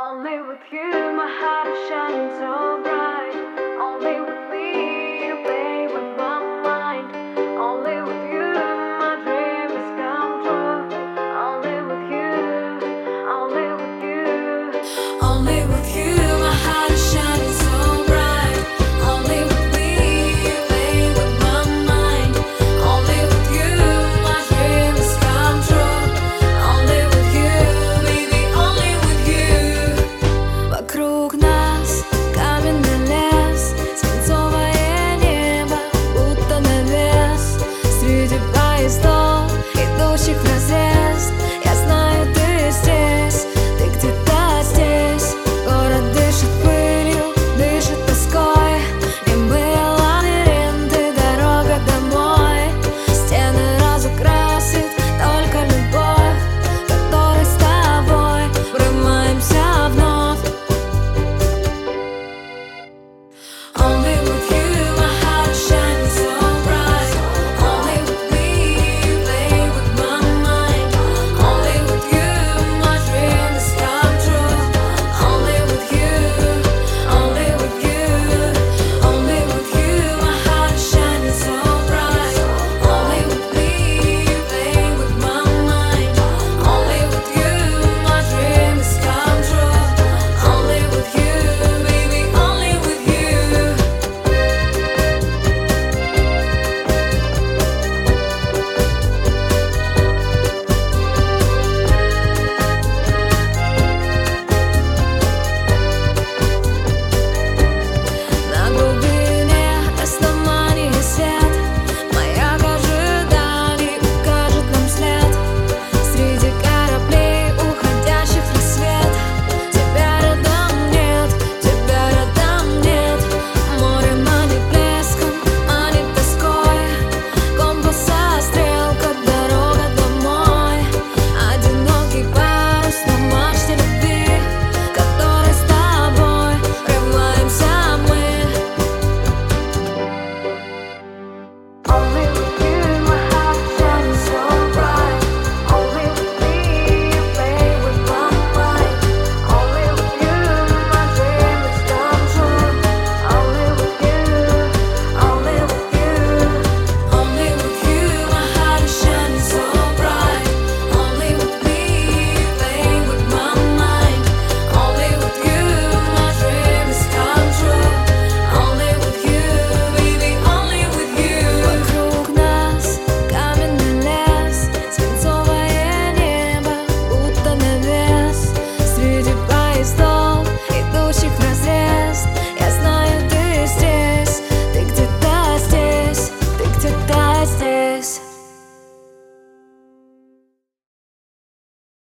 Only with you, my heart shines so bright.